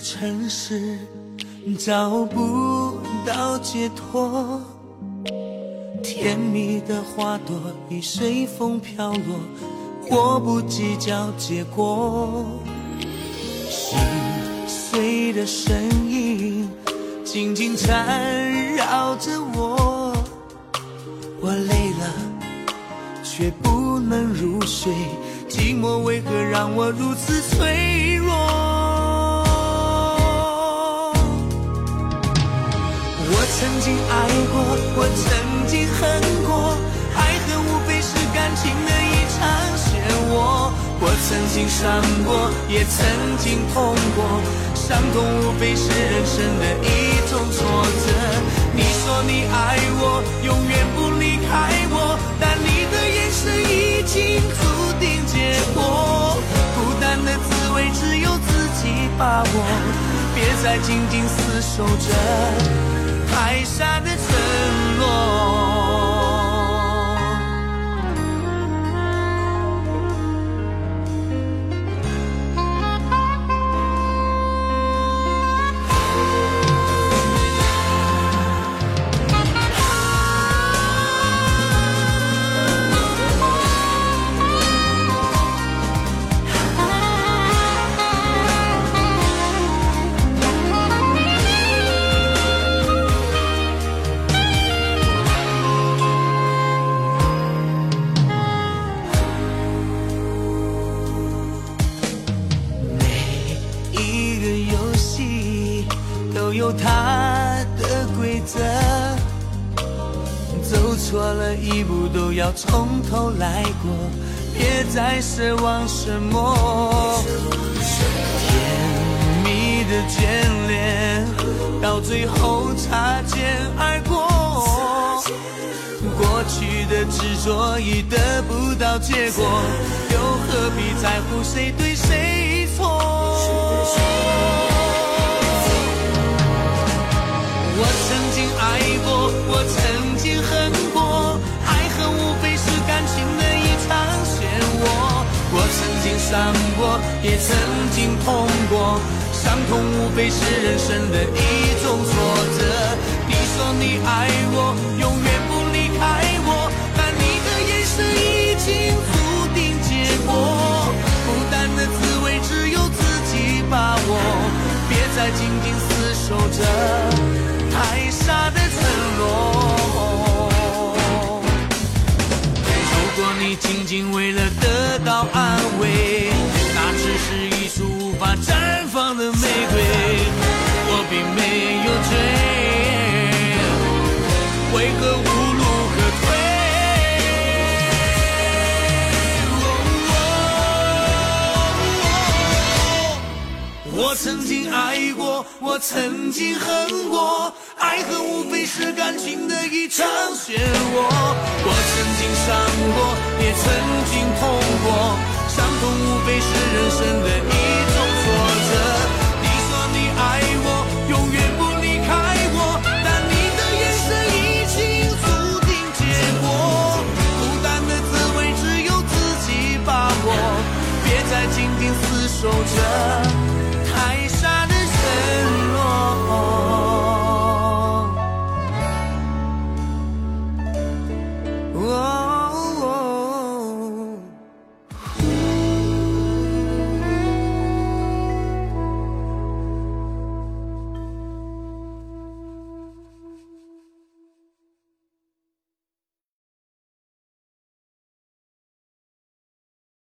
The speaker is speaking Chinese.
城市找不到解脱，甜蜜的花朵已随风飘落，我不计较结果。心碎的声音紧紧缠绕着我，我累了却不能入睡，寂寞为何让我如此脆弱？曾经爱过，我曾经恨过，爱恨无非是感情的一场漩涡。我曾经伤过，也曾经痛过，伤痛无非是人生的一种挫折。你说你爱我，永远不离开我，但你的眼神已经注定结果。孤单的滋味只有自己把握，别再紧紧厮守着。海下的承诺。有它的规则，走错了一步都要从头来过，别再奢望什么甜蜜的眷恋，到最后擦肩而过。过去的执着已得不到结果，又何必在乎谁对谁错？曾经爱过，我曾经恨过，爱恨无非是感情的一场漩涡。我曾经伤过，也曾经痛过，伤痛无非是人生的一种挫折。你说你爱我，永远不离开我，但你的眼神已经注定结果。孤单的滋味只有自己把握，别再紧紧厮守着。海沙的承诺。如果你仅仅为了得到安慰，那只是一束无法绽放的玫瑰。我并没有罪，为何无路可退？我曾经爱过，我曾经恨过，爱恨无非是感情的一场漩涡。我曾经伤过，也曾经痛过，伤痛无非是人生的一种挫折。你说你爱我，永远不离开我，但你的眼神已经注定结果。孤单的滋味只有自己把握，别再紧紧厮守着。